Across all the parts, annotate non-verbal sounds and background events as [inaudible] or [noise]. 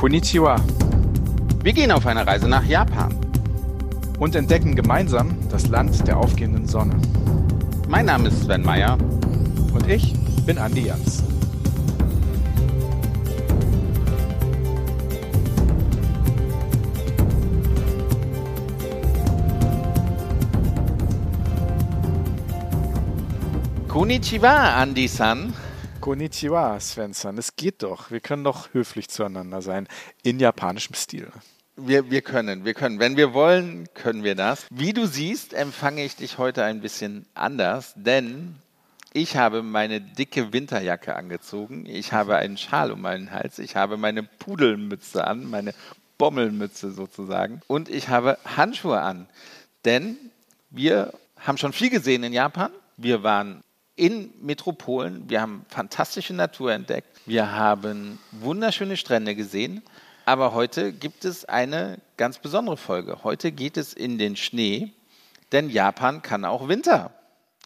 Konnichiwa. Wir gehen auf eine Reise nach Japan. Und entdecken gemeinsam das Land der aufgehenden Sonne. Mein Name ist Sven Meyer. Und ich bin Andi Jans. Konnichiwa, Andi-san. Konnichiwa, Svensson. Es geht doch. Wir können doch höflich zueinander sein. In japanischem Stil. Wir, wir können, wir können. Wenn wir wollen, können wir das. Wie du siehst, empfange ich dich heute ein bisschen anders, denn ich habe meine dicke Winterjacke angezogen. Ich habe einen Schal um meinen Hals. Ich habe meine Pudelmütze an, meine Bommelmütze sozusagen. Und ich habe Handschuhe an. Denn wir haben schon viel gesehen in Japan. Wir waren in Metropolen. Wir haben fantastische Natur entdeckt. Wir haben wunderschöne Strände gesehen. Aber heute gibt es eine ganz besondere Folge. Heute geht es in den Schnee, denn Japan kann auch Winter,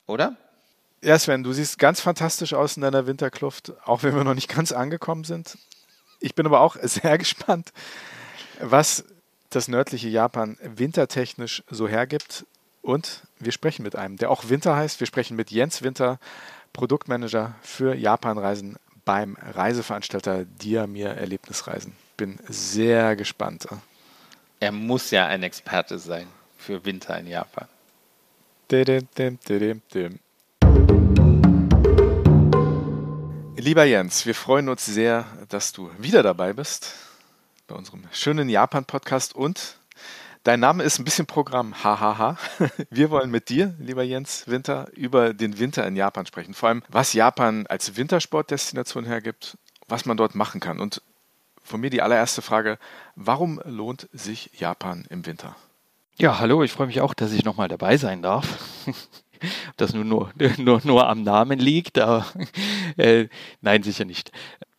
oder? Ja, Sven, du siehst ganz fantastisch aus in deiner Winterkluft, auch wenn wir noch nicht ganz angekommen sind. Ich bin aber auch [laughs] sehr gespannt, was das nördliche Japan wintertechnisch so hergibt. Und wir sprechen mit einem, der auch Winter heißt. Wir sprechen mit Jens Winter, Produktmanager für Japanreisen beim Reiseveranstalter Diamir Erlebnisreisen. Bin sehr gespannt. Er muss ja ein Experte sein für Winter in Japan. Lieber Jens, wir freuen uns sehr, dass du wieder dabei bist bei unserem schönen Japan-Podcast und Dein Name ist ein bisschen Programm, hahaha. [laughs] Wir wollen mit dir, lieber Jens Winter, über den Winter in Japan sprechen. Vor allem, was Japan als Wintersportdestination hergibt, was man dort machen kann. Und von mir die allererste Frage, warum lohnt sich Japan im Winter? Ja, hallo, ich freue mich auch, dass ich nochmal dabei sein darf. [laughs] Ob das nur, nur, [laughs] nur, nur am Namen liegt, aber äh, nein, sicher nicht.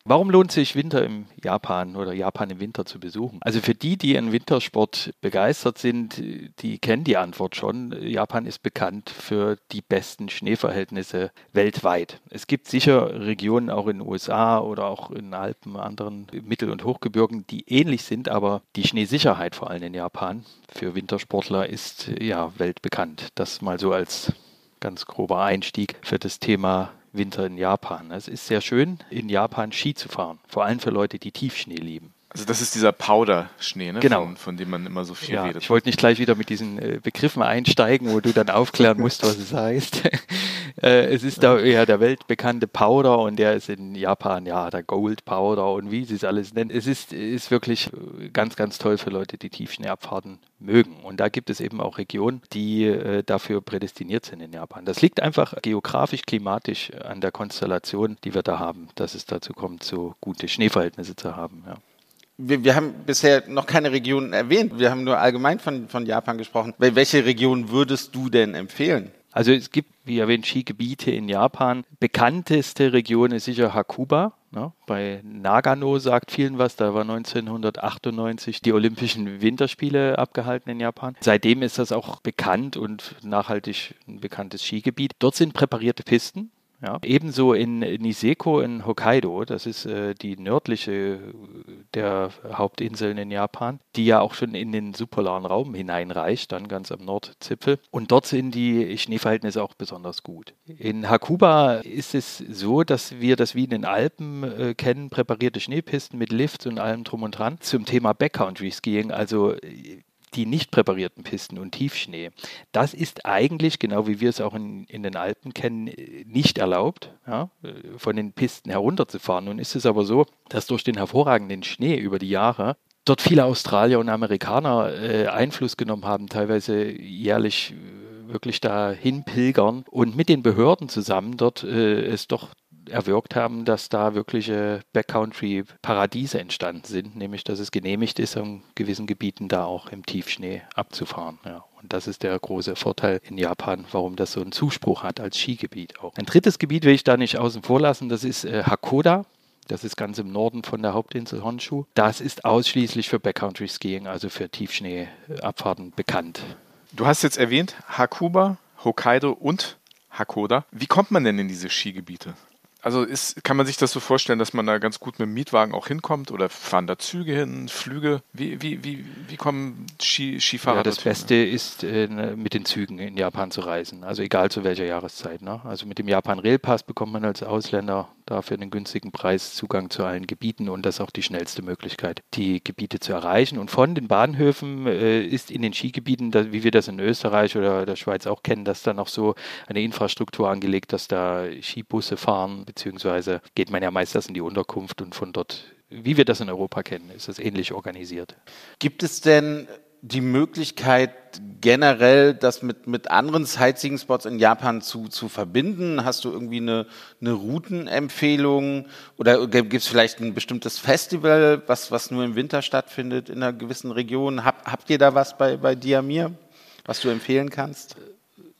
Warum lohnt sich Winter im Japan oder Japan im Winter zu besuchen? Also für die, die an Wintersport begeistert sind, die kennen die Antwort schon. Japan ist bekannt für die besten Schneeverhältnisse weltweit. Es gibt sicher Regionen auch in den USA oder auch in Alpen, anderen Mittel- und Hochgebirgen, die ähnlich sind, aber die Schneesicherheit vor allem in Japan für Wintersportler ist ja weltbekannt. Das mal so als ganz grober Einstieg für das Thema Winter in Japan. Es ist sehr schön, in Japan Ski zu fahren, vor allem für Leute, die Tiefschnee lieben. Also das ist dieser Powder-Schnee, ne? Genau. Von, von, dem man immer so viel ja, redet. Ich wollte nicht gleich wieder mit diesen äh, Begriffen einsteigen, wo du dann aufklären musst, was es heißt. [laughs] äh, es ist da ja der weltbekannte Powder und der ist in Japan ja der Gold Powder und wie sie es alles nennen. Es ist, ist wirklich äh, ganz, ganz toll für Leute, die Tiefschneeabfahrten mögen. Und da gibt es eben auch Regionen, die äh, dafür prädestiniert sind in Japan. Das liegt einfach geografisch, klimatisch an der Konstellation, die wir da haben, dass es dazu kommt, so gute Schneeverhältnisse zu haben. Ja wir, wir haben bisher noch keine Regionen erwähnt. Wir haben nur allgemein von, von Japan gesprochen. Welche Region würdest du denn empfehlen? Also es gibt, wie erwähnt, Skigebiete in Japan. Bekannteste Region ist sicher Hakuba. Ne? Bei Nagano sagt vielen was. Da war 1998 die Olympischen Winterspiele abgehalten in Japan. Seitdem ist das auch bekannt und nachhaltig ein bekanntes Skigebiet. Dort sind präparierte Pisten. Ja. Ebenso in Niseko in Hokkaido, das ist äh, die nördliche der Hauptinseln in Japan, die ja auch schon in den subpolaren Raum hineinreicht, dann ganz am Nordzipfel. Und dort sind die Schneeverhältnisse auch besonders gut. In Hakuba ist es so, dass wir das wie in den Alpen äh, kennen, präparierte Schneepisten mit Lifts und allem drum und dran. Zum Thema Backcountry Skiing, also die nicht präparierten Pisten und Tiefschnee. Das ist eigentlich, genau wie wir es auch in, in den Alpen kennen, nicht erlaubt, ja, von den Pisten herunterzufahren. Nun ist es aber so, dass durch den hervorragenden Schnee über die Jahre dort viele Australier und Amerikaner äh, Einfluss genommen haben, teilweise jährlich äh, wirklich dahin pilgern und mit den Behörden zusammen dort äh, es doch erwirkt haben, dass da wirkliche Backcountry-Paradiese entstanden sind, nämlich dass es genehmigt ist, in gewissen Gebieten da auch im Tiefschnee abzufahren. Ja. Und das ist der große Vorteil in Japan, warum das so einen Zuspruch hat als Skigebiet auch. Ein drittes Gebiet will ich da nicht außen vor lassen, das ist äh, Hakoda. Das ist ganz im Norden von der Hauptinsel Honshu. Das ist ausschließlich für Backcountry Skiing, also für Tiefschneeabfahrten bekannt. Du hast jetzt erwähnt Hakuba, Hokkaido und Hakoda. Wie kommt man denn in diese Skigebiete? Also ist, kann man sich das so vorstellen, dass man da ganz gut mit dem Mietwagen auch hinkommt oder fahren da Züge hin, Flüge? Wie, wie, wie, wie kommen Ski, Skifahrer Ja, das? Beste ist, äh, ne, mit den Zügen in Japan zu reisen. Also egal zu welcher Jahreszeit. Ne? Also mit dem Japan Rail Pass bekommt man als Ausländer dafür einen günstigen Preis Zugang zu allen Gebieten und das ist auch die schnellste Möglichkeit, die Gebiete zu erreichen. Und von den Bahnhöfen äh, ist in den Skigebieten, da, wie wir das in Österreich oder der Schweiz auch kennen, dass da noch so eine Infrastruktur angelegt, dass da Skibusse fahren, beziehungsweise geht man ja meistens in die Unterkunft und von dort, wie wir das in Europa kennen, ist das ähnlich organisiert. Gibt es denn die Möglichkeit, generell das mit, mit anderen Sightseeing-Spots in Japan zu, zu verbinden? Hast du irgendwie eine, eine Routenempfehlung oder gibt es vielleicht ein bestimmtes Festival, was, was nur im Winter stattfindet in einer gewissen Region? Hab, habt ihr da was bei, bei Diamir, was du empfehlen kannst?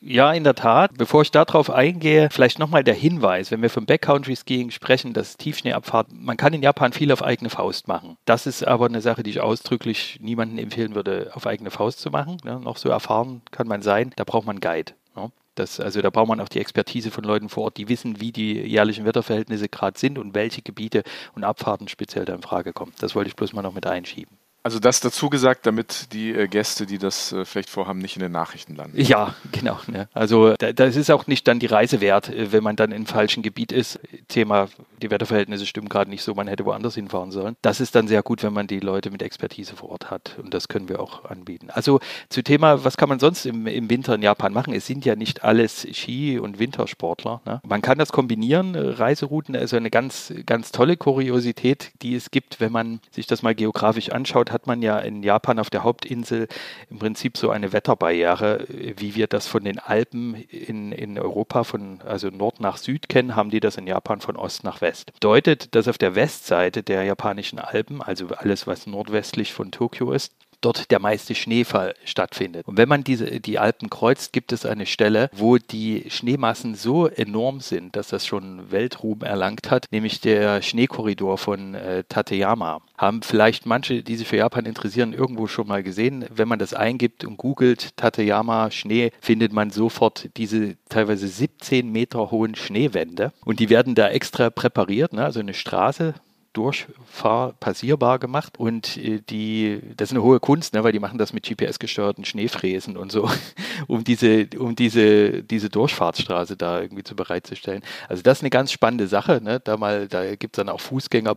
Ja, in der Tat. Bevor ich darauf eingehe, vielleicht nochmal der Hinweis, wenn wir vom Backcountry Skiing sprechen, das Tiefschneeabfahrt, man kann in Japan viel auf eigene Faust machen. Das ist aber eine Sache, die ich ausdrücklich niemandem empfehlen würde, auf eigene Faust zu machen. Ja, noch so erfahren kann man sein, da braucht man einen Guide. Ja. Das, also da braucht man auch die Expertise von Leuten vor Ort, die wissen, wie die jährlichen Wetterverhältnisse gerade sind und welche Gebiete und Abfahrten speziell da in Frage kommen. Das wollte ich bloß mal noch mit einschieben. Also das dazu gesagt, damit die äh, Gäste, die das äh, vielleicht vorhaben, nicht in den Nachrichten landen. Ja, genau. Ne? Also da, das ist auch nicht dann die Reise wert, äh, wenn man dann im falschen Gebiet ist. Thema, die Wetterverhältnisse stimmen gerade nicht so, man hätte woanders hinfahren sollen. Das ist dann sehr gut, wenn man die Leute mit Expertise vor Ort hat und das können wir auch anbieten. Also zu Thema, was kann man sonst im, im Winter in Japan machen? Es sind ja nicht alles Ski- und Wintersportler. Ne? Man kann das kombinieren, Reiserouten, also eine ganz, ganz tolle Kuriosität, die es gibt, wenn man sich das mal geografisch anschaut, hat man ja in Japan auf der Hauptinsel im Prinzip so eine Wetterbarriere, wie wir das von den Alpen in, in Europa von also Nord nach Süd kennen, haben die das in Japan von Ost nach West. Bedeutet, dass auf der Westseite der japanischen Alpen, also alles was nordwestlich von Tokio ist, dort der meiste Schneefall stattfindet. Und wenn man diese, die Alpen kreuzt, gibt es eine Stelle, wo die Schneemassen so enorm sind, dass das schon Weltruhm erlangt hat, nämlich der Schneekorridor von äh, Tateyama. Haben vielleicht manche, die sich für Japan interessieren, irgendwo schon mal gesehen. Wenn man das eingibt und googelt Tateyama Schnee, findet man sofort diese teilweise 17 Meter hohen Schneewände. Und die werden da extra präpariert, ne? also eine Straße durchfahr passierbar gemacht und äh, die das ist eine hohe Kunst, ne, weil die machen das mit GPS gesteuerten Schneefräsen und so, [laughs] um diese um diese diese Durchfahrtsstraße da irgendwie zu bereitzustellen. Also das ist eine ganz spannende Sache, ne? Da mal da gibt es dann auch Fußgänger,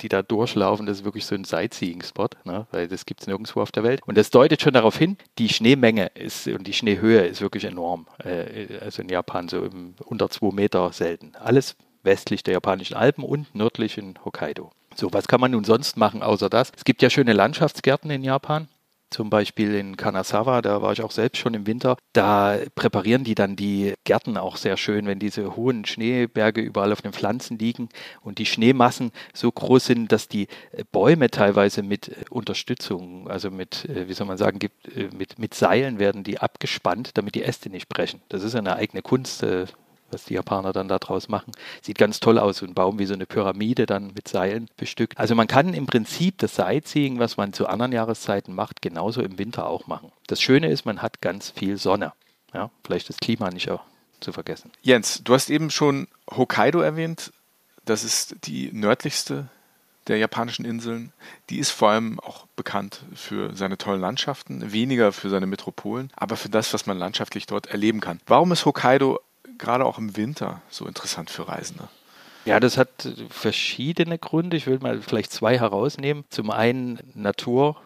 die da durchlaufen, das ist wirklich so ein Sightseeing-Spot, ne? weil das gibt es nirgendwo auf der Welt und das deutet schon darauf hin, die Schneemenge ist und die Schneehöhe ist wirklich enorm. Äh, also in Japan so unter zwei Meter selten. Alles westlich der japanischen Alpen und nördlich in Hokkaido. So, was kann man nun sonst machen außer das? Es gibt ja schöne Landschaftsgärten in Japan. Zum Beispiel in Kanazawa, da war ich auch selbst schon im Winter. Da präparieren die dann die Gärten auch sehr schön, wenn diese hohen Schneeberge überall auf den Pflanzen liegen und die Schneemassen so groß sind, dass die Bäume teilweise mit Unterstützung, also mit, wie soll man sagen, mit, mit Seilen werden die abgespannt, damit die Äste nicht brechen. Das ist eine eigene Kunst, was die Japaner dann daraus machen. Sieht ganz toll aus, so ein Baum wie so eine Pyramide dann mit Seilen bestückt. Also man kann im Prinzip das Sightseeing, was man zu anderen Jahreszeiten macht, genauso im Winter auch machen. Das Schöne ist, man hat ganz viel Sonne. Ja, vielleicht das Klima nicht auch zu vergessen. Jens, du hast eben schon Hokkaido erwähnt. Das ist die nördlichste der japanischen Inseln. Die ist vor allem auch bekannt für seine tollen Landschaften, weniger für seine Metropolen, aber für das, was man landschaftlich dort erleben kann. Warum ist Hokkaido gerade auch im Winter so interessant für Reisende? Ja, das hat verschiedene Gründe. Ich will mal vielleicht zwei herausnehmen. Zum einen Natur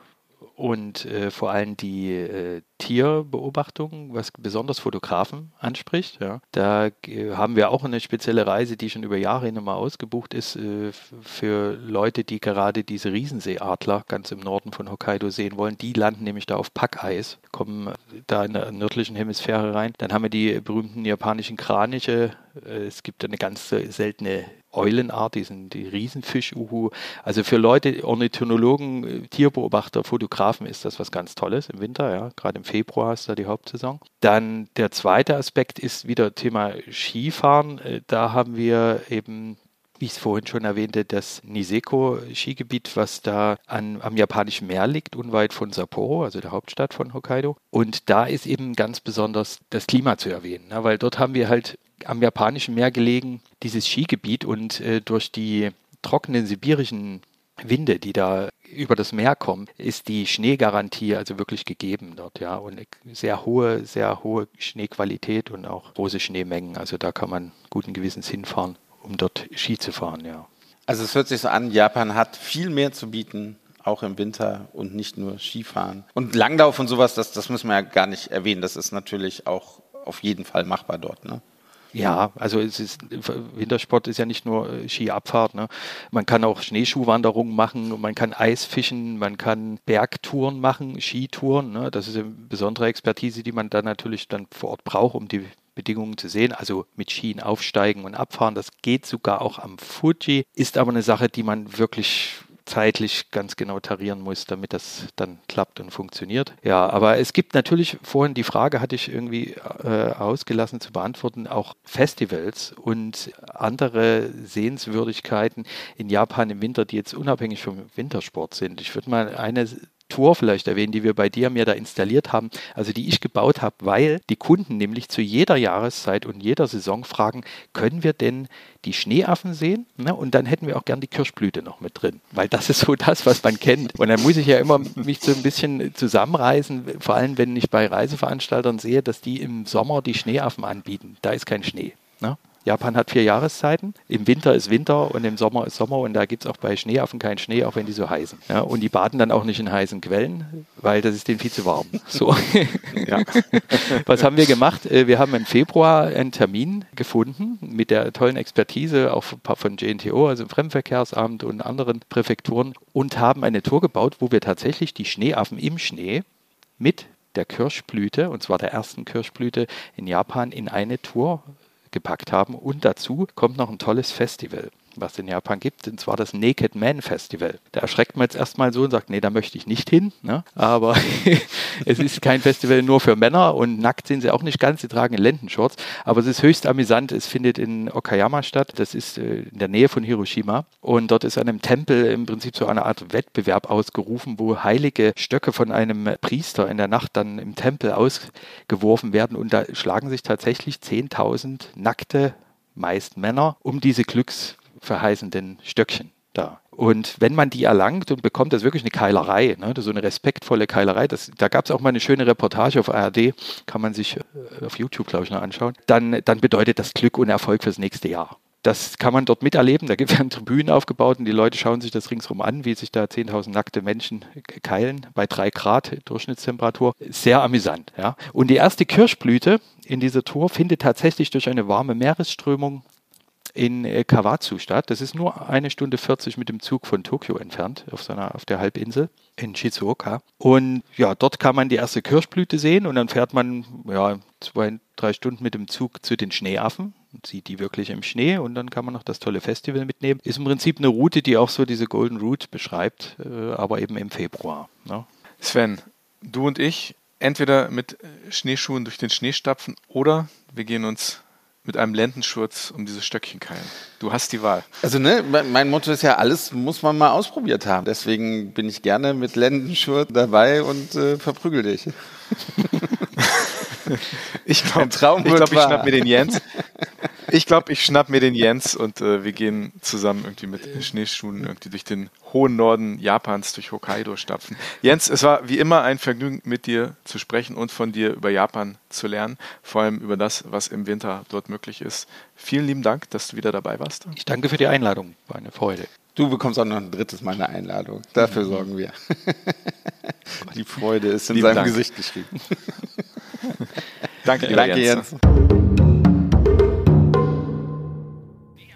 und äh, vor allem die äh, Tierbeobachtung, was besonders Fotografen anspricht. Ja. Da äh, haben wir auch eine spezielle Reise, die schon über Jahre hin mal ausgebucht ist, äh, für Leute, die gerade diese Riesenseeadler ganz im Norden von Hokkaido sehen wollen. Die landen nämlich da auf Packeis, kommen da in der nördlichen Hemisphäre rein. Dann haben wir die berühmten japanischen Kraniche. Äh, es gibt eine ganz seltene Eulenart, die sind die Riesenfisch-Uhu. Also für Leute, Ornithologen, Tierbeobachter, Fotografen ist das was ganz Tolles im Winter, ja, gerade im Februar ist da die Hauptsaison. Dann der zweite Aspekt ist wieder Thema Skifahren. Da haben wir eben wie ich es vorhin schon erwähnte, das Niseko-Skigebiet, was da an, am japanischen Meer liegt, unweit von Sapporo, also der Hauptstadt von Hokkaido. Und da ist eben ganz besonders das Klima zu erwähnen, ne? weil dort haben wir halt am japanischen Meer gelegen, dieses Skigebiet und äh, durch die trockenen sibirischen Winde, die da über das Meer kommen, ist die Schneegarantie also wirklich gegeben dort, ja. Und sehr hohe, sehr hohe Schneequalität und auch große Schneemengen. Also da kann man guten Gewissens hinfahren, um dort Ski zu fahren, ja. Also es hört sich so an, Japan hat viel mehr zu bieten, auch im Winter und nicht nur Skifahren. Und Langlauf und sowas, das, das müssen wir ja gar nicht erwähnen. Das ist natürlich auch auf jeden Fall machbar dort, ne? Ja, also es ist, Wintersport ist ja nicht nur äh, Skiabfahrt. Ne? Man kann auch Schneeschuhwanderungen machen, man kann Eisfischen, man kann Bergtouren machen, Skitouren. Ne? Das ist eine besondere Expertise, die man dann natürlich dann vor Ort braucht, um die Bedingungen zu sehen, also mit Skien aufsteigen und abfahren. Das geht sogar auch am Fuji, ist aber eine Sache, die man wirklich zeitlich ganz genau tarieren muss, damit das dann klappt und funktioniert. Ja, aber es gibt natürlich, vorhin die Frage hatte ich irgendwie äh, ausgelassen zu beantworten, auch Festivals und andere Sehenswürdigkeiten in Japan im Winter, die jetzt unabhängig vom Wintersport sind. Ich würde mal eine Tour vielleicht erwähnen, die wir bei dir mir da installiert haben, also die ich gebaut habe, weil die Kunden nämlich zu jeder Jahreszeit und jeder Saison fragen, können wir denn die Schneeaffen sehen? Ne? Und dann hätten wir auch gern die Kirschblüte noch mit drin, weil das ist so das, was man kennt. Und dann muss ich ja immer mich so ein bisschen zusammenreißen, vor allem wenn ich bei Reiseveranstaltern sehe, dass die im Sommer die Schneeaffen anbieten. Da ist kein Schnee. Ne? Japan hat vier Jahreszeiten. Im Winter ist Winter und im Sommer ist Sommer und da gibt es auch bei Schneeaffen keinen Schnee, auch wenn die so heißen. Ja, und die baden dann auch nicht in heißen Quellen, weil das ist denen viel zu warm. So. ja. [laughs] Was haben wir gemacht? Äh, wir haben im Februar einen Termin gefunden mit der tollen Expertise auch von JNTO, also Fremdenverkehrsamt und anderen Präfekturen und haben eine Tour gebaut, wo wir tatsächlich die Schneeaffen im Schnee mit der Kirschblüte, und zwar der ersten Kirschblüte in Japan, in eine Tour gepackt haben. Und dazu kommt noch ein tolles Festival was es in Japan gibt, und zwar das Naked Man Festival. Da erschreckt man jetzt erstmal so und sagt, nee, da möchte ich nicht hin. Ne? Aber [laughs] es ist kein Festival nur für Männer und nackt sind sie auch nicht ganz, sie tragen Lendenshorts. Aber es ist höchst amüsant. Es findet in Okayama statt. Das ist äh, in der Nähe von Hiroshima. Und dort ist an einem Tempel im Prinzip so eine Art Wettbewerb ausgerufen, wo heilige Stöcke von einem Priester in der Nacht dann im Tempel ausgeworfen werden. Und da schlagen sich tatsächlich 10.000 nackte meist Männer um diese Glücks verheißenden Stöckchen da. Und wenn man die erlangt und bekommt, das wirklich eine Keilerei, ne? so eine respektvolle Keilerei. Das, da gab es auch mal eine schöne Reportage auf ARD, kann man sich äh, auf YouTube, glaube ich, noch anschauen. Dann, dann bedeutet das Glück und Erfolg fürs nächste Jahr. Das kann man dort miterleben. Da es [laughs] Tribünen aufgebaut und die Leute schauen sich das ringsherum an, wie sich da 10.000 nackte Menschen keilen bei drei Grad Durchschnittstemperatur. Sehr amüsant. Ja. Und die erste Kirschblüte in dieser Tour findet tatsächlich durch eine warme Meeresströmung in äh, Kawazu statt. Das ist nur eine Stunde 40 mit dem Zug von Tokio entfernt, auf, so einer, auf der Halbinsel in Shizuoka. Und ja, dort kann man die erste Kirschblüte sehen und dann fährt man ja, zwei, drei Stunden mit dem Zug zu den Schneeaffen und sieht die wirklich im Schnee und dann kann man noch das tolle Festival mitnehmen. Ist im Prinzip eine Route, die auch so diese Golden Route beschreibt, äh, aber eben im Februar. Ne? Sven, du und ich entweder mit Schneeschuhen durch den Schnee stapfen oder wir gehen uns mit einem Lendenschurz um diese Stöckchen keilen. Du hast die Wahl. Also ne, mein Motto ist ja, alles muss man mal ausprobiert haben. Deswegen bin ich gerne mit Lendenschurz dabei und äh, verprügel dich. ich glaube, [laughs] ich, glaub, ich schnapp mir den Jens. Ich glaube, ich schnapp mir den Jens und äh, wir gehen zusammen irgendwie mit Schneeschuhen irgendwie durch den hohen Norden Japans, durch Hokkaido stapfen. Jens, es war wie immer ein Vergnügen, mit dir zu sprechen und von dir über Japan zu lernen, vor allem über das, was im Winter dort möglich ist. Vielen lieben Dank, dass du wieder dabei warst. Ich danke für die Einladung, war eine Freude. Du bekommst auch noch ein drittes Mal eine Einladung. Dafür sorgen wir. [laughs] die Freude ist in lieben seinem Dank. Gesicht geschrieben. [laughs] danke, danke Jens. Jens.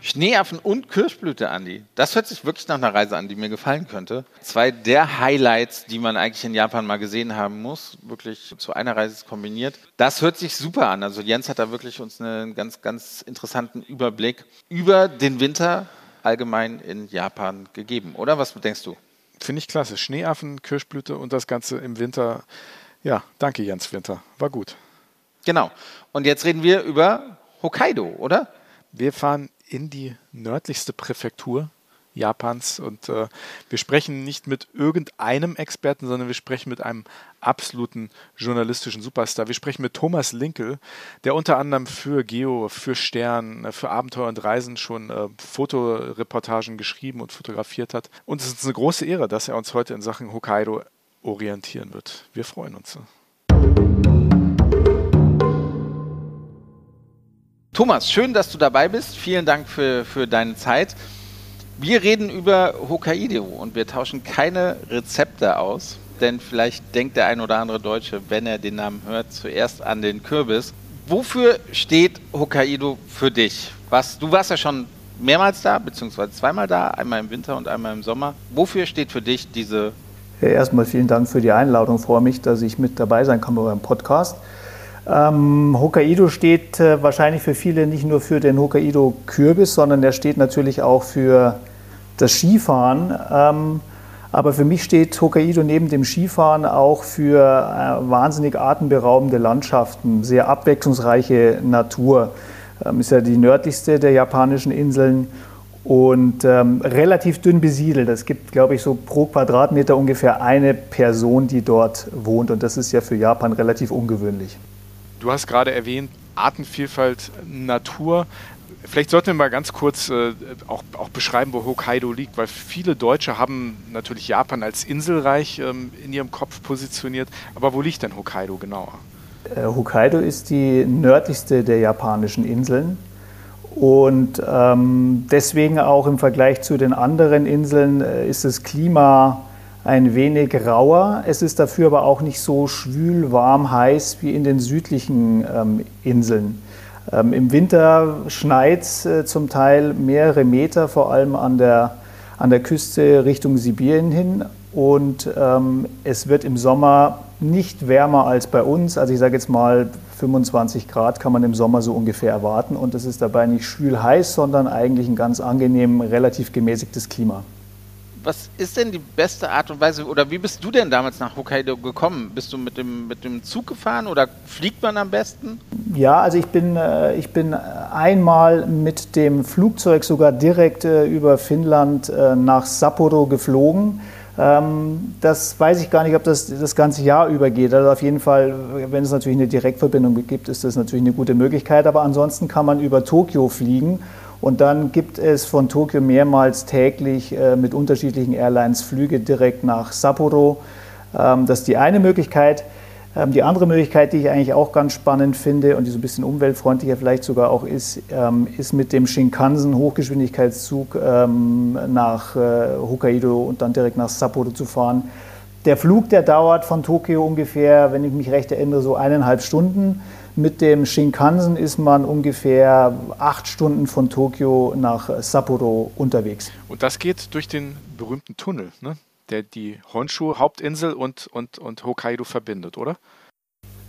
Schneeaffen und Kirschblüte, Andi. Das hört sich wirklich nach einer Reise an, die mir gefallen könnte. Zwei der Highlights, die man eigentlich in Japan mal gesehen haben muss, wirklich zu einer Reise kombiniert. Das hört sich super an. Also Jens hat da wirklich uns einen ganz, ganz interessanten Überblick über den Winter allgemein in Japan gegeben, oder? Was denkst du? Finde ich klasse. Schneeaffen, Kirschblüte und das Ganze im Winter. Ja, danke Jens Winter. War gut. Genau. Und jetzt reden wir über Hokkaido, oder? Wir fahren in die nördlichste Präfektur Japans. Und äh, wir sprechen nicht mit irgendeinem Experten, sondern wir sprechen mit einem absoluten journalistischen Superstar. Wir sprechen mit Thomas Linkel, der unter anderem für Geo, für Stern, für Abenteuer und Reisen schon äh, Fotoreportagen geschrieben und fotografiert hat. Und es ist eine große Ehre, dass er uns heute in Sachen Hokkaido orientieren wird. Wir freuen uns. Thomas, schön, dass du dabei bist. Vielen Dank für, für deine Zeit. Wir reden über Hokkaido und wir tauschen keine Rezepte aus, denn vielleicht denkt der ein oder andere Deutsche, wenn er den Namen hört, zuerst an den Kürbis. Wofür steht Hokkaido für dich? Was, du warst ja schon mehrmals da, beziehungsweise zweimal da, einmal im Winter und einmal im Sommer. Wofür steht für dich diese? Ja, erstmal vielen Dank für die Einladung. Ich freue mich, dass ich mit dabei sein kann bei eurem Podcast. Ähm, Hokkaido steht äh, wahrscheinlich für viele nicht nur für den Hokkaido-Kürbis, sondern der steht natürlich auch für das Skifahren. Ähm, aber für mich steht Hokkaido neben dem Skifahren auch für äh, wahnsinnig atemberaubende Landschaften, sehr abwechslungsreiche Natur. Ähm, ist ja die nördlichste der japanischen Inseln und ähm, relativ dünn besiedelt. Es gibt, glaube ich, so pro Quadratmeter ungefähr eine Person, die dort wohnt. Und das ist ja für Japan relativ ungewöhnlich. Du hast gerade erwähnt, Artenvielfalt, Natur. Vielleicht sollten wir mal ganz kurz äh, auch, auch, beschreiben, wo Hokkaido liegt, weil viele Deutsche haben natürlich Japan als Inselreich ähm, in ihrem Kopf positioniert. Aber wo liegt denn Hokkaido genauer? Äh, Hokkaido ist die nördlichste der japanischen Inseln und ähm, deswegen auch im Vergleich zu den anderen Inseln äh, ist das Klima ein wenig rauer. Es ist dafür aber auch nicht so schwül, warm, heiß wie in den südlichen ähm, Inseln. Ähm, Im Winter schneit äh, zum Teil mehrere Meter, vor allem an der, an der Küste Richtung Sibirien hin. Und ähm, es wird im Sommer nicht wärmer als bei uns. Also ich sage jetzt mal 25 Grad kann man im Sommer so ungefähr erwarten. Und es ist dabei nicht schwül heiß, sondern eigentlich ein ganz angenehm, relativ gemäßigtes Klima was ist denn die beste Art und Weise oder wie bist du denn damals nach Hokkaido gekommen? Bist du mit dem, mit dem Zug gefahren oder fliegt man am besten? Ja, also ich bin, äh, ich bin einmal mit dem Flugzeug sogar direkt äh, über Finnland äh, nach Sapporo geflogen. Ähm, das weiß ich gar nicht, ob das das ganze Jahr übergeht. Also auf jeden Fall, wenn es natürlich eine Direktverbindung gibt, ist das natürlich eine gute Möglichkeit. Aber ansonsten kann man über Tokio fliegen. Und dann gibt es von Tokio mehrmals täglich äh, mit unterschiedlichen Airlines Flüge direkt nach Sapporo. Ähm, das ist die eine Möglichkeit. Ähm, die andere Möglichkeit, die ich eigentlich auch ganz spannend finde und die so ein bisschen umweltfreundlicher vielleicht sogar auch ist, ähm, ist mit dem Shinkansen Hochgeschwindigkeitszug nach äh, Hokkaido und dann direkt nach Sapporo zu fahren. Der Flug, der dauert von Tokio ungefähr, wenn ich mich recht erinnere, so eineinhalb Stunden. Mit dem Shinkansen ist man ungefähr acht Stunden von Tokio nach Sapporo unterwegs. Und das geht durch den berühmten Tunnel, ne? der die Honshu-Hauptinsel und, und, und Hokkaido verbindet, oder?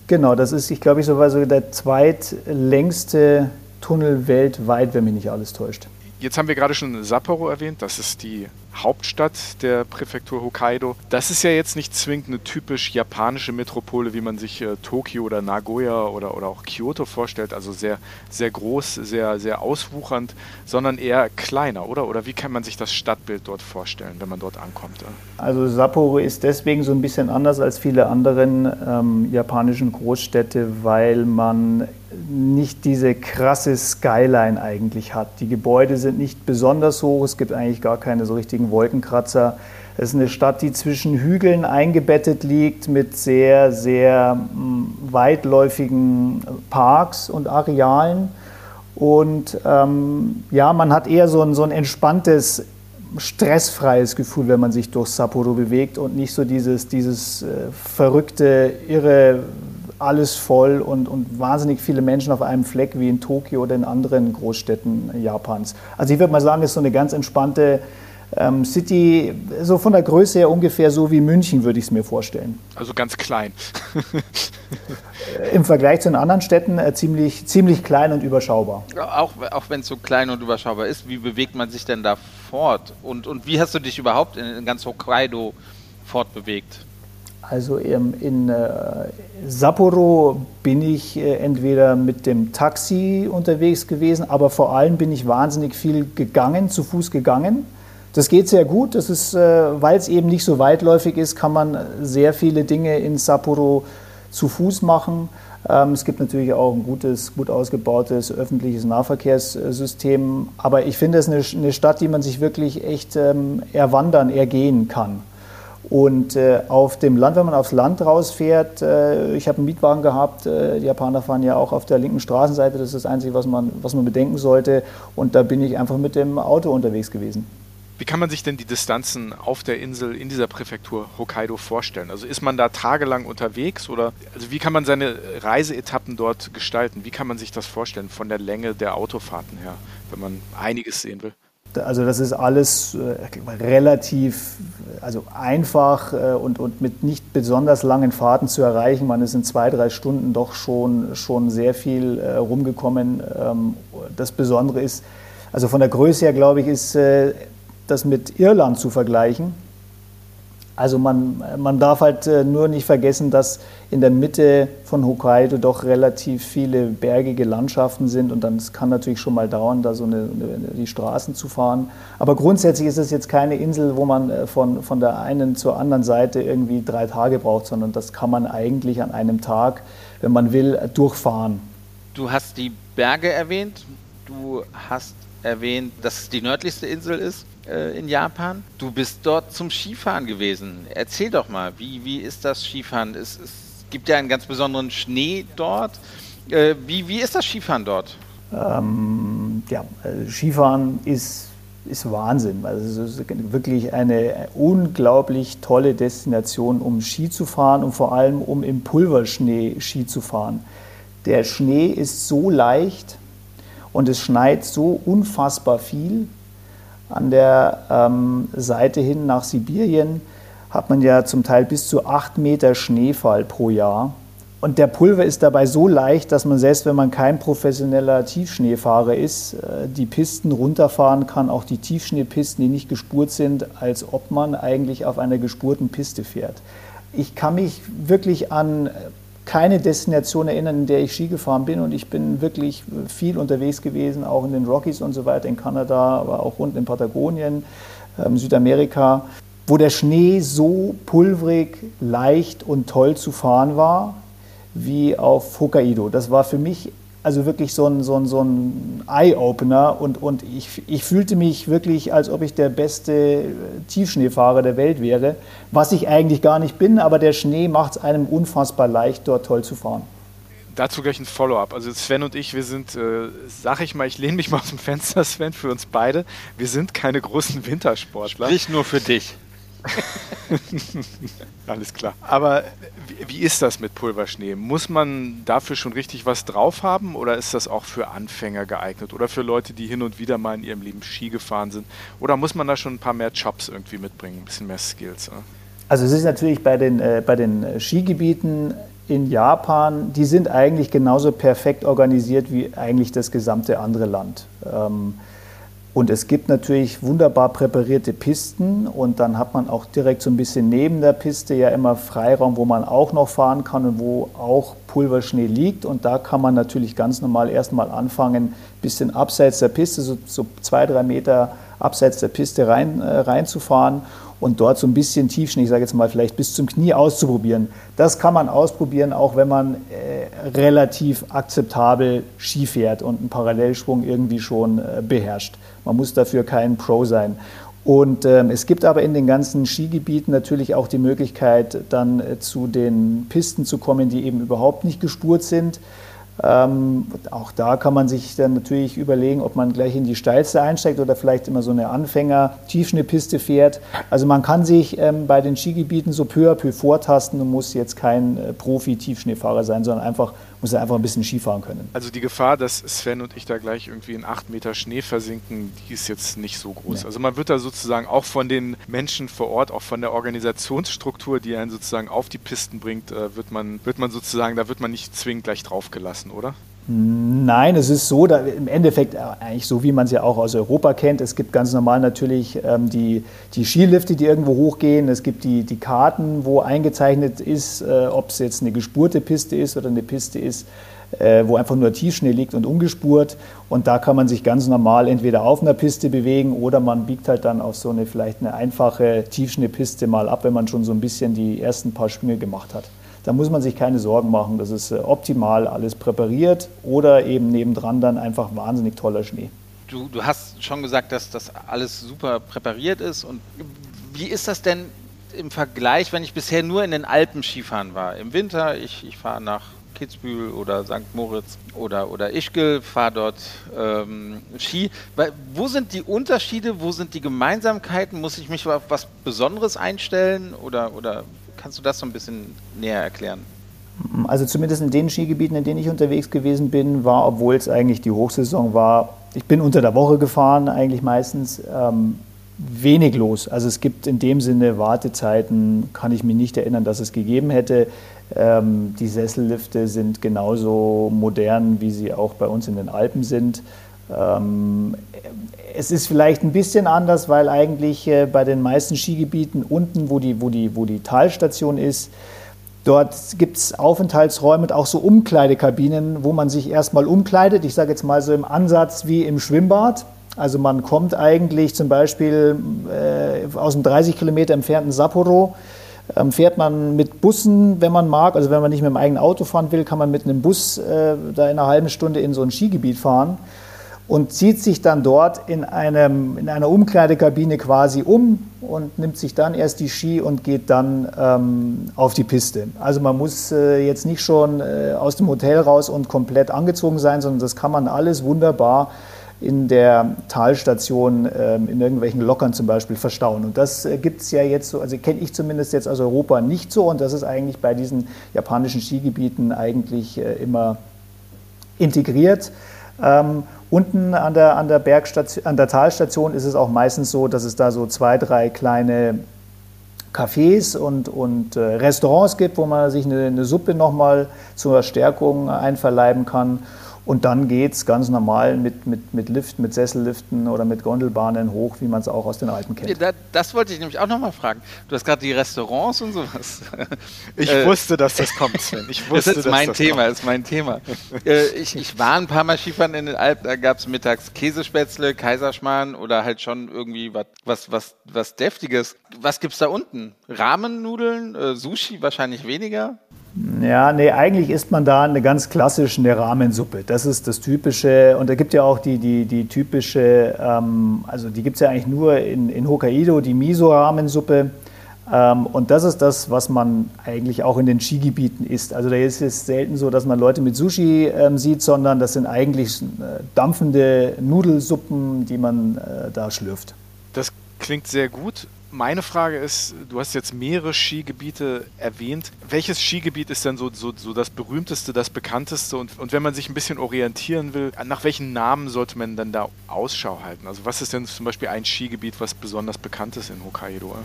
Genau, das ist, ich glaube, ich sogar so der zweitlängste Tunnel weltweit, wenn mich nicht alles täuscht. Jetzt haben wir gerade schon Sapporo erwähnt, das ist die Hauptstadt der Präfektur Hokkaido. Das ist ja jetzt nicht zwingend eine typisch japanische Metropole, wie man sich äh, Tokio oder Nagoya oder, oder auch Kyoto vorstellt, also sehr, sehr groß, sehr, sehr auswuchernd, sondern eher kleiner, oder? Oder wie kann man sich das Stadtbild dort vorstellen, wenn man dort ankommt? Also Sapporo ist deswegen so ein bisschen anders als viele anderen ähm, japanischen Großstädte, weil man nicht diese krasse Skyline eigentlich hat. Die Gebäude sind nicht besonders hoch, es gibt eigentlich gar keine so richtigen Wolkenkratzer. Es ist eine Stadt, die zwischen Hügeln eingebettet liegt mit sehr, sehr hm, weitläufigen Parks und Arealen. Und ähm, ja, man hat eher so ein, so ein entspanntes, stressfreies Gefühl, wenn man sich durch Sapporo bewegt und nicht so dieses, dieses äh, verrückte, irre alles voll und, und wahnsinnig viele Menschen auf einem Fleck wie in Tokio oder in anderen Großstädten Japans. Also ich würde mal sagen, es ist so eine ganz entspannte ähm, City, so von der Größe her ungefähr so wie München, würde ich es mir vorstellen. Also ganz klein. Im Vergleich zu den anderen Städten äh, ziemlich, ziemlich klein und überschaubar. Auch, auch wenn es so klein und überschaubar ist, wie bewegt man sich denn da fort? Und, und wie hast du dich überhaupt in, in ganz Hokkaido fortbewegt? Also in, in äh, Sapporo bin ich äh, entweder mit dem Taxi unterwegs gewesen, aber vor allem bin ich wahnsinnig viel gegangen, zu Fuß gegangen. Das geht sehr gut. Das äh, weil es eben nicht so weitläufig ist, kann man sehr viele Dinge in Sapporo zu Fuß machen. Ähm, es gibt natürlich auch ein gutes, gut ausgebautes öffentliches Nahverkehrssystem. Aber ich finde es eine Stadt, die man sich wirklich echt ähm, erwandern, ergehen kann. Und äh, auf dem Land, wenn man aufs Land rausfährt, äh, ich habe einen Mietwagen gehabt, äh, die Japaner fahren ja auch auf der linken Straßenseite, das ist das Einzige, was man, was man bedenken sollte. Und da bin ich einfach mit dem Auto unterwegs gewesen. Wie kann man sich denn die Distanzen auf der Insel in dieser Präfektur Hokkaido vorstellen? Also ist man da tagelang unterwegs oder also wie kann man seine Reiseetappen dort gestalten? Wie kann man sich das vorstellen von der Länge der Autofahrten her, wenn man einiges sehen will? Also das ist alles äh, relativ also einfach äh, und, und mit nicht besonders langen Fahrten zu erreichen. Man ist in zwei, drei Stunden doch schon, schon sehr viel äh, rumgekommen. Ähm, das Besondere ist, also von der Größe her, glaube ich, ist das mit Irland zu vergleichen. Also man, man darf halt äh, nur nicht vergessen, dass in der Mitte von Hokkaido doch relativ viele bergige Landschaften sind und dann kann natürlich schon mal dauern, da so eine, die Straßen zu fahren. Aber grundsätzlich ist es jetzt keine Insel, wo man äh, von, von der einen zur anderen Seite irgendwie drei Tage braucht, sondern das kann man eigentlich an einem Tag, wenn man will, durchfahren. Du hast die Berge erwähnt, du hast erwähnt, dass es die nördlichste Insel ist äh, in Japan. Du bist dort zum Skifahren gewesen. Erzähl doch mal, wie, wie ist das Skifahren? Es, es gibt ja einen ganz besonderen Schnee dort. Äh, wie, wie ist das Skifahren dort? Ähm, ja, äh, Skifahren ist, ist Wahnsinn. Also es ist wirklich eine unglaublich tolle Destination, um Ski zu fahren und vor allem um im Pulverschnee Ski zu fahren. Der Schnee ist so leicht und es schneit so unfassbar viel, an der ähm, Seite hin nach Sibirien hat man ja zum Teil bis zu acht Meter Schneefall pro Jahr. Und der Pulver ist dabei so leicht, dass man selbst wenn man kein professioneller Tiefschneefahrer ist, äh, die Pisten runterfahren kann, auch die Tiefschneepisten, die nicht gespurt sind, als ob man eigentlich auf einer gespurten Piste fährt. Ich kann mich wirklich an keine Destination erinnern, in der ich Ski gefahren bin. Und ich bin wirklich viel unterwegs gewesen, auch in den Rockies und so weiter, in Kanada, aber auch rund in Patagonien, ähm, Südamerika, wo der Schnee so pulverig, leicht und toll zu fahren war wie auf Hokkaido. Das war für mich also wirklich so ein, so ein, so ein Eye-Opener und, und ich, ich fühlte mich wirklich, als ob ich der beste Tiefschneefahrer der Welt wäre, was ich eigentlich gar nicht bin, aber der Schnee macht es einem unfassbar leicht, dort toll zu fahren. Dazu gleich ein Follow-up. Also Sven und ich, wir sind, äh, sag ich mal, ich lehne mich mal aus dem Fenster, [laughs] Sven, für uns beide. Wir sind keine großen Wintersportler. Nicht nur für dich. [laughs] Alles klar. Aber wie, ist das mit Pulverschnee? Muss man dafür schon richtig was drauf haben oder ist das auch für Anfänger geeignet oder für Leute, die hin und wieder mal in ihrem Leben Ski gefahren sind? Oder muss man da schon ein paar mehr Chops irgendwie mitbringen, ein bisschen mehr Skills? Oder? Also es ist natürlich bei den, äh, bei den Skigebieten in Japan, die sind eigentlich genauso perfekt organisiert wie eigentlich das gesamte andere Land. Ähm, und es gibt natürlich wunderbar präparierte Pisten und dann hat man auch direkt so ein bisschen neben der Piste ja immer Freiraum, wo man auch noch fahren kann und wo auch Pulverschnee liegt. Und da kann man natürlich ganz normal erstmal anfangen, ein bisschen abseits der Piste, so, so zwei, drei Meter abseits der Piste rein, äh, reinzufahren und dort so ein bisschen Tiefschnee, ich sage jetzt mal vielleicht bis zum Knie auszuprobieren. Das kann man ausprobieren, auch wenn man äh, relativ akzeptabel Ski fährt und einen Parallelschwung irgendwie schon äh, beherrscht. Man muss dafür kein Pro sein. Und ähm, es gibt aber in den ganzen Skigebieten natürlich auch die Möglichkeit, dann äh, zu den Pisten zu kommen, die eben überhaupt nicht gespurt sind. Ähm, auch da kann man sich dann natürlich überlegen, ob man gleich in die steilste einsteigt oder vielleicht immer so eine Anfänger-Tiefschneepiste fährt. Also man kann sich ähm, bei den Skigebieten so peu à peu vortasten und muss jetzt kein äh, Profi-Tiefschneefahrer sein, sondern einfach muss er einfach ein bisschen Skifahren können. Also die Gefahr, dass Sven und ich da gleich irgendwie in acht Meter Schnee versinken, die ist jetzt nicht so groß. Ja. Also man wird da sozusagen auch von den Menschen vor Ort, auch von der Organisationsstruktur, die einen sozusagen auf die Pisten bringt, äh, wird man, wird man sozusagen, da wird man nicht zwingend gleich draufgelassen, oder? Nein, es ist so, im Endeffekt äh, eigentlich so, wie man es ja auch aus Europa kennt. Es gibt ganz normal natürlich ähm, die, die Skilifte, die irgendwo hochgehen. Es gibt die, die Karten, wo eingezeichnet ist, äh, ob es jetzt eine gespurte Piste ist oder eine Piste ist, äh, wo einfach nur Tiefschnee liegt und ungespurt. Und da kann man sich ganz normal entweder auf einer Piste bewegen oder man biegt halt dann auf so eine vielleicht eine einfache Tiefschneepiste mal ab, wenn man schon so ein bisschen die ersten paar Sprünge gemacht hat. Da muss man sich keine Sorgen machen. Das ist äh, optimal alles präpariert oder eben nebendran dann einfach wahnsinnig toller Schnee. Du, du hast schon gesagt, dass das alles super präpariert ist. Und wie ist das denn im Vergleich, wenn ich bisher nur in den Alpen Skifahren war? Im Winter, ich, ich fahre nach Kitzbühel oder St. Moritz oder, oder Ischgl, fahre dort ähm, Ski. Wo sind die Unterschiede, wo sind die Gemeinsamkeiten? Muss ich mich auf was Besonderes einstellen oder, oder kannst du das so ein bisschen näher erklären? Also zumindest in den Skigebieten, in denen ich unterwegs gewesen bin, war, obwohl es eigentlich die Hochsaison war, ich bin unter der Woche gefahren, eigentlich meistens, ähm, wenig los. Also es gibt in dem Sinne Wartezeiten, kann ich mich nicht erinnern, dass es gegeben hätte. Ähm, die Sessellifte sind genauso modern, wie sie auch bei uns in den Alpen sind. Ähm, es ist vielleicht ein bisschen anders, weil eigentlich äh, bei den meisten Skigebieten unten, wo die, wo die, wo die Talstation ist, Dort gibt es Aufenthaltsräume und auch so Umkleidekabinen, wo man sich erstmal umkleidet. Ich sage jetzt mal so im Ansatz wie im Schwimmbad. Also man kommt eigentlich zum Beispiel äh, aus einem 30 Kilometer entfernten Sapporo, ähm, fährt man mit Bussen, wenn man mag. Also wenn man nicht mit dem eigenen Auto fahren will, kann man mit einem Bus äh, da in einer halben Stunde in so ein Skigebiet fahren und zieht sich dann dort in, einem, in einer Umkleidekabine quasi um und nimmt sich dann erst die Ski und geht dann ähm, auf die Piste. Also man muss äh, jetzt nicht schon äh, aus dem Hotel raus und komplett angezogen sein, sondern das kann man alles wunderbar in der Talstation äh, in irgendwelchen Lockern zum Beispiel verstauen. Und das äh, gibt es ja jetzt so, also kenne ich zumindest jetzt aus Europa nicht so und das ist eigentlich bei diesen japanischen Skigebieten eigentlich äh, immer integriert. Ähm, Unten an der, an der, Bergstation, an der Talstation ist es auch meistens so, dass es da so zwei, drei kleine Cafés und, und äh, Restaurants gibt, wo man sich eine, eine Suppe nochmal zur Stärkung einverleiben kann. Und dann geht es ganz normal mit, mit, mit Lift, mit Sesselliften oder mit Gondelbahnen hoch, wie man es auch aus den Alpen kennt. Das, das wollte ich nämlich auch nochmal fragen. Du hast gerade die Restaurants und sowas. [laughs] Ich äh, wusste, dass das kommt, Sven. Ich wusste, [laughs] das ist mein das Thema, kommt. ist mein Thema. äh, ich, ich war ein paar Mal Skifahren in den Alpen, da gab es mittags Käsespätzle, Kaiserschmarrn oder halt schon irgendwie was, was, was, was Deftiges. Was gibt es da unten? Rahmennudeln, äh, Sushi wahrscheinlich weniger? Ja, nee, eigentlich isst man da eine ganz klassische eine Rahmensuppe. Das ist das Typische. Und da gibt ja auch die, die, die typische, ähm, also die gibt es ja eigentlich nur in, in Hokkaido, die Miso-Rahmensuppe. Ähm, und das ist das, was man eigentlich auch in den Skigebieten isst. Also da ist es selten so, dass man Leute mit Sushi ähm, sieht, sondern das sind eigentlich äh, dampfende Nudelsuppen, die man äh, da schlürft. Das klingt sehr gut. Meine Frage ist, du hast jetzt mehrere Skigebiete erwähnt. Welches Skigebiet ist denn so, so, so das berühmteste, das bekannteste? Und, und wenn man sich ein bisschen orientieren will, nach welchen Namen sollte man dann da Ausschau halten? Also was ist denn zum Beispiel ein Skigebiet, was besonders bekannt ist in Hokkaido?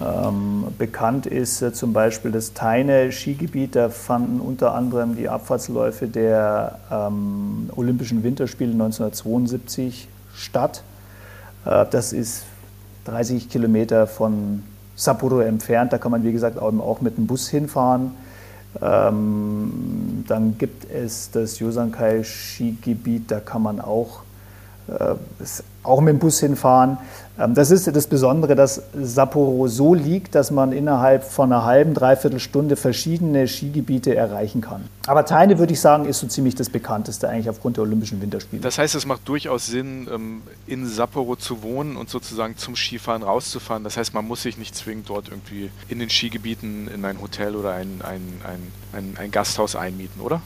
Ähm, bekannt ist äh, zum Beispiel das Teine Skigebiet. Da fanden unter anderem die Abfahrtsläufe der ähm, Olympischen Winterspiele 1972 statt. Äh, das ist 30 Kilometer von Sapporo entfernt. Da kann man, wie gesagt, auch mit dem Bus hinfahren. Ähm, dann gibt es das Yosankai-Skigebiet, da kann man auch auch mit dem Bus hinfahren. Ähm, das ist das Besondere, dass Sapporo so liegt, dass man innerhalb von einer halben, dreiviertel Stunde verschiedene Skigebiete erreichen kann. Aber Teine, würde ich sagen, ist so ziemlich das bekannteste eigentlich aufgrund der Olympischen Winterspiele. Das heißt, es macht durchaus Sinn, ähm, in Sapporo zu wohnen und sozusagen zum Skifahren rauszufahren. Das heißt, man muss sich nicht zwingend dort irgendwie in den Skigebieten in ein Hotel oder ein, ein, ein, ein, ein Gasthaus einmieten, oder?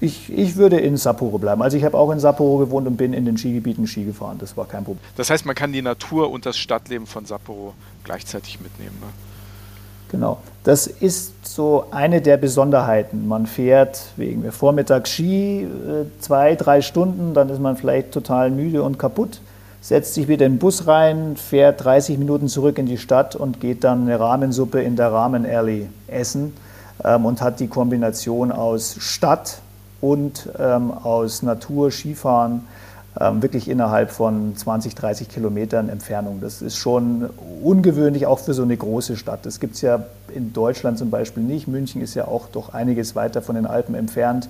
Ich, ich würde in Sapporo bleiben. Also ich habe auch in Sapporo gewohnt und bin in den Skigebieten Ski gefahren. Das war kein Problem. Das heißt, man kann die Natur und das Stadtleben von Sapporo gleichzeitig mitnehmen. Ne? Genau. Das ist so eine der Besonderheiten. Man fährt wegen Vormittags Ski äh, zwei, drei Stunden, dann ist man vielleicht total müde und kaputt, setzt sich wieder in den Bus rein, fährt 30 Minuten zurück in die Stadt und geht dann eine Rahmensuppe in der Ramen Alley essen ähm, und hat die Kombination aus Stadt, und ähm, aus Natur, Skifahren, ähm, wirklich innerhalb von 20, 30 Kilometern Entfernung. Das ist schon ungewöhnlich, auch für so eine große Stadt. Das gibt es ja in Deutschland zum Beispiel nicht. München ist ja auch doch einiges weiter von den Alpen entfernt.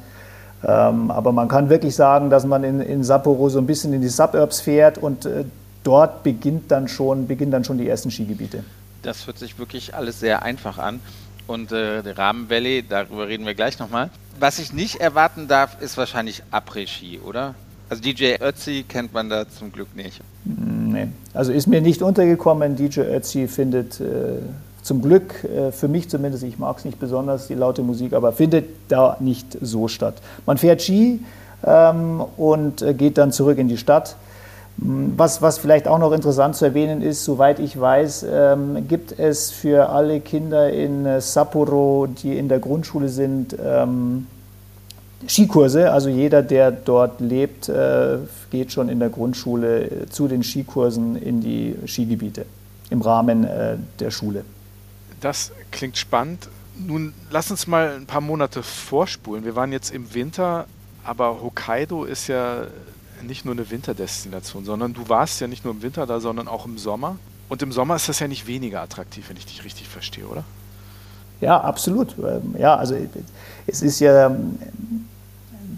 Ähm, aber man kann wirklich sagen, dass man in, in Sapporo so ein bisschen in die Suburbs fährt und äh, dort beginnt dann schon, beginnen dann schon die ersten Skigebiete. Das hört sich wirklich alles sehr einfach an. Und äh, der Rahmen Valley, darüber reden wir gleich nochmal. Was ich nicht erwarten darf, ist wahrscheinlich Après-Ski, oder? Also DJ Ötzi kennt man da zum Glück nicht. Nee, also ist mir nicht untergekommen. DJ Ötzi findet äh, zum Glück, äh, für mich zumindest, ich mag es nicht besonders, die laute Musik, aber findet da nicht so statt. Man fährt Ski ähm, und äh, geht dann zurück in die Stadt. Was, was vielleicht auch noch interessant zu erwähnen ist, soweit ich weiß, ähm, gibt es für alle Kinder in äh, Sapporo, die in der Grundschule sind, ähm, Skikurse. Also jeder, der dort lebt, äh, geht schon in der Grundschule äh, zu den Skikursen in die Skigebiete im Rahmen äh, der Schule. Das klingt spannend. Nun lass uns mal ein paar Monate vorspulen. Wir waren jetzt im Winter, aber Hokkaido ist ja nicht nur eine Winterdestination, sondern du warst ja nicht nur im Winter da, sondern auch im Sommer. Und im Sommer ist das ja nicht weniger attraktiv, wenn ich dich richtig verstehe, oder? Ja, absolut. Ähm, ja, also es ist ja ähm,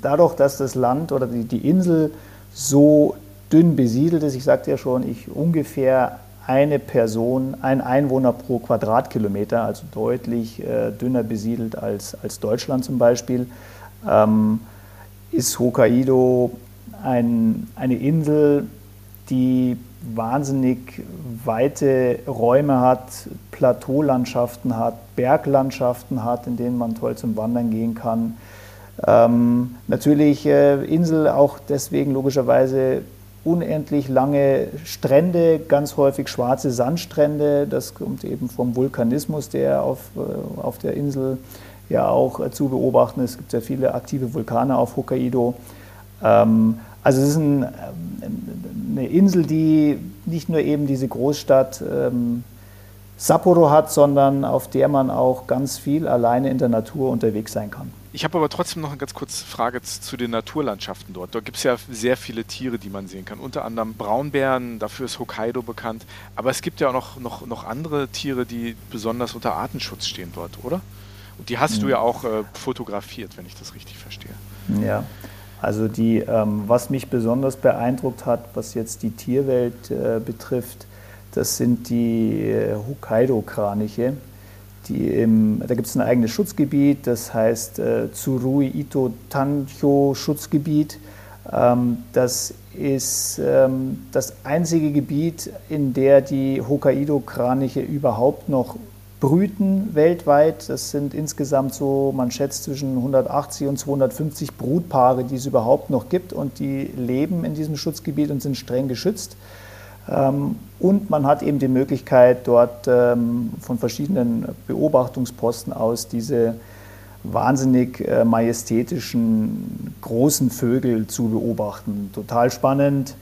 dadurch, dass das Land oder die, Insel so dünn besiedelt ist, ich sagte ja schon, ich ungefähr eine Person, ein Einwohner pro Quadratkilometer, also deutlich äh, dünner besiedelt als, als Deutschland zum Beispiel, ähm, ist Hokkaido ein, eine Insel, die wahnsinnig weite Räume hat, Plateaulandschaften hat, Berglandschaften hat, in denen man toll zum Wandern gehen kann. Ähm, natürlich äh, Insel auch deswegen logischerweise unendlich lange Strände, ganz häufig schwarze Sandstrände. Das kommt eben vom Vulkanismus, der auf, äh, auf der Insel ja auch äh, zu beobachten ist. Es gibt sehr viele aktive Vulkane auf Hokkaido. Ähm, also es ist ein, ähm, eine Insel, die nicht nur eben diese Großstadt ähm, Sapporo hat, sondern auf der man auch ganz viel alleine in der Natur unterwegs sein kann. Ich habe aber trotzdem noch eine ganz kurze Frage zu den Naturlandschaften dort. Dort gibt es ja sehr viele Tiere, die man sehen kann. Unter anderem Braunbären, dafür ist Hokkaido bekannt. Aber es gibt ja auch noch, noch, noch andere Tiere, die besonders unter Artenschutz stehen dort, oder? Und die hast mhm. du ja auch äh, fotografiert, wenn ich das richtig verstehe. Ja, also die, ähm, was mich besonders beeindruckt hat, was jetzt die Tierwelt äh, betrifft, das sind die äh, Hokkaido-Kraniche. Die im, da gibt es ein eigenes Schutzgebiet, das heißt äh, Tsurui Ito Tancho Schutzgebiet. Ähm, das ist ähm, das einzige Gebiet, in der die Hokkaido-Kraniche überhaupt noch brüten weltweit. Das sind insgesamt so, man schätzt zwischen 180 und 250 Brutpaare, die es überhaupt noch gibt und die leben in diesem Schutzgebiet und sind streng geschützt. Ähm, und man hat eben die Möglichkeit, dort ähm, von verschiedenen Beobachtungsposten aus diese wahnsinnig äh, majestätischen großen Vögel zu beobachten. Total spannend.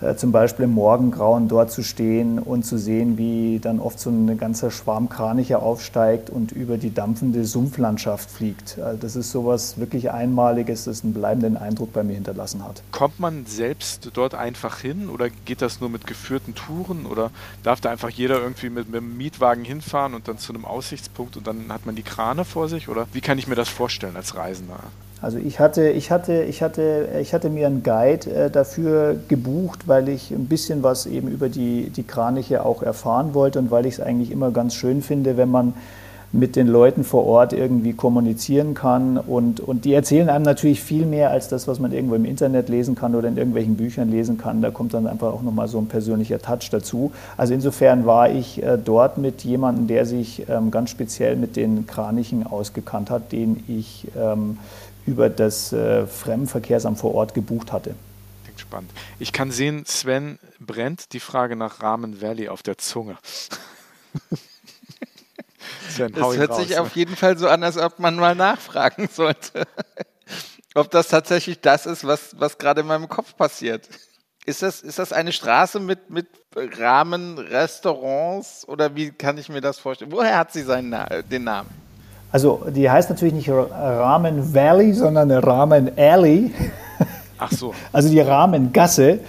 Äh, zum Beispiel im Morgengrauen dort zu stehen und zu sehen, wie dann oft so ein ganzer Schwarm Kraniche aufsteigt und über die dampfende Sumpflandschaft fliegt. Also das ist sowas wirklich Einmaliges, das einen bleibenden Eindruck bei mir hinterlassen hat. Kommt man selbst dort einfach hin oder geht das nur mit geführten Touren oder darf da einfach jeder irgendwie mit, mit einem Mietwagen hinfahren und dann zu einem Aussichtspunkt und dann hat man die Krane vor sich oder wie kann ich mir das vorstellen als Reisender? Also ich hatte, ich hatte, ich hatte, ich hatte mir einen Guide äh, dafür gebucht, weil ich ein bisschen was eben über die, die Kraniche auch erfahren wollte und weil ich es eigentlich immer ganz schön finde, wenn man mit den Leuten vor Ort irgendwie kommunizieren kann. Und, und die erzählen einem natürlich viel mehr als das, was man irgendwo im Internet lesen kann oder in irgendwelchen Büchern lesen kann. Da kommt dann einfach auch nochmal so ein persönlicher Touch dazu. Also insofern war ich äh, dort mit jemandem, der sich ähm, ganz speziell mit den Kranichen ausgekannt hat, den ich ähm, über das äh, Fremdenverkehrsamt vor Ort gebucht hatte. Klingt spannend. Ich kann sehen, Sven brennt die Frage nach Ramen Valley auf der Zunge. [laughs] Sven, das hört raus, sich ne? auf jeden Fall so an, als ob man mal nachfragen [laughs] sollte, ob das tatsächlich das ist, was, was gerade in meinem Kopf passiert. Ist das, ist das eine Straße mit, mit Rahmen, Restaurants oder wie kann ich mir das vorstellen? Woher hat sie seinen, den Namen? Also die heißt natürlich nicht Ramen Valley, sondern Ramen Alley. Ach so. [laughs] Also die Rahmengasse.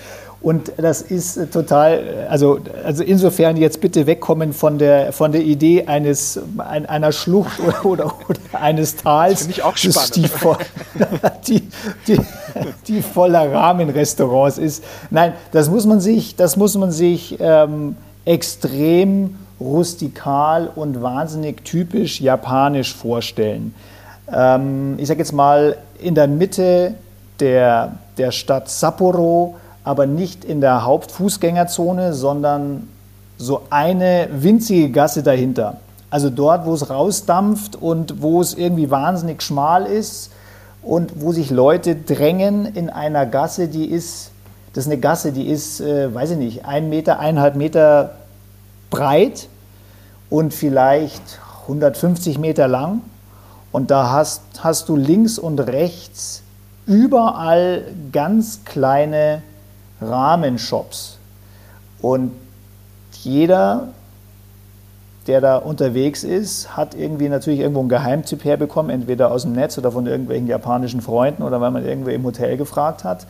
Und das ist total, also, also insofern jetzt bitte wegkommen von der, von der Idee eines, einer Schlucht oder, [laughs] oder, oder eines Tals. Finde ich auch spannend. Die, [laughs] die, die, die, voller Rahmenrestaurants ist. Nein, das muss man sich, das muss man sich ähm, extrem rustikal und wahnsinnig typisch japanisch vorstellen. Ähm, ich sage jetzt mal, in der Mitte der, der Stadt Sapporo aber nicht in der Hauptfußgängerzone, sondern so eine winzige Gasse dahinter. Also dort, wo es rausdampft und wo es irgendwie wahnsinnig schmal ist und wo sich Leute drängen in einer Gasse, die ist, das ist eine Gasse, die ist, äh, weiß ich nicht, ein Meter, eineinhalb Meter breit und vielleicht 150 Meter lang. Und da hast, hast du links und rechts überall ganz kleine Rahmenshops. Und jeder, der da unterwegs ist, hat irgendwie natürlich irgendwo einen Geheimtipp herbekommen, entweder aus dem Netz oder von irgendwelchen japanischen Freunden oder weil man irgendwo im Hotel gefragt hat.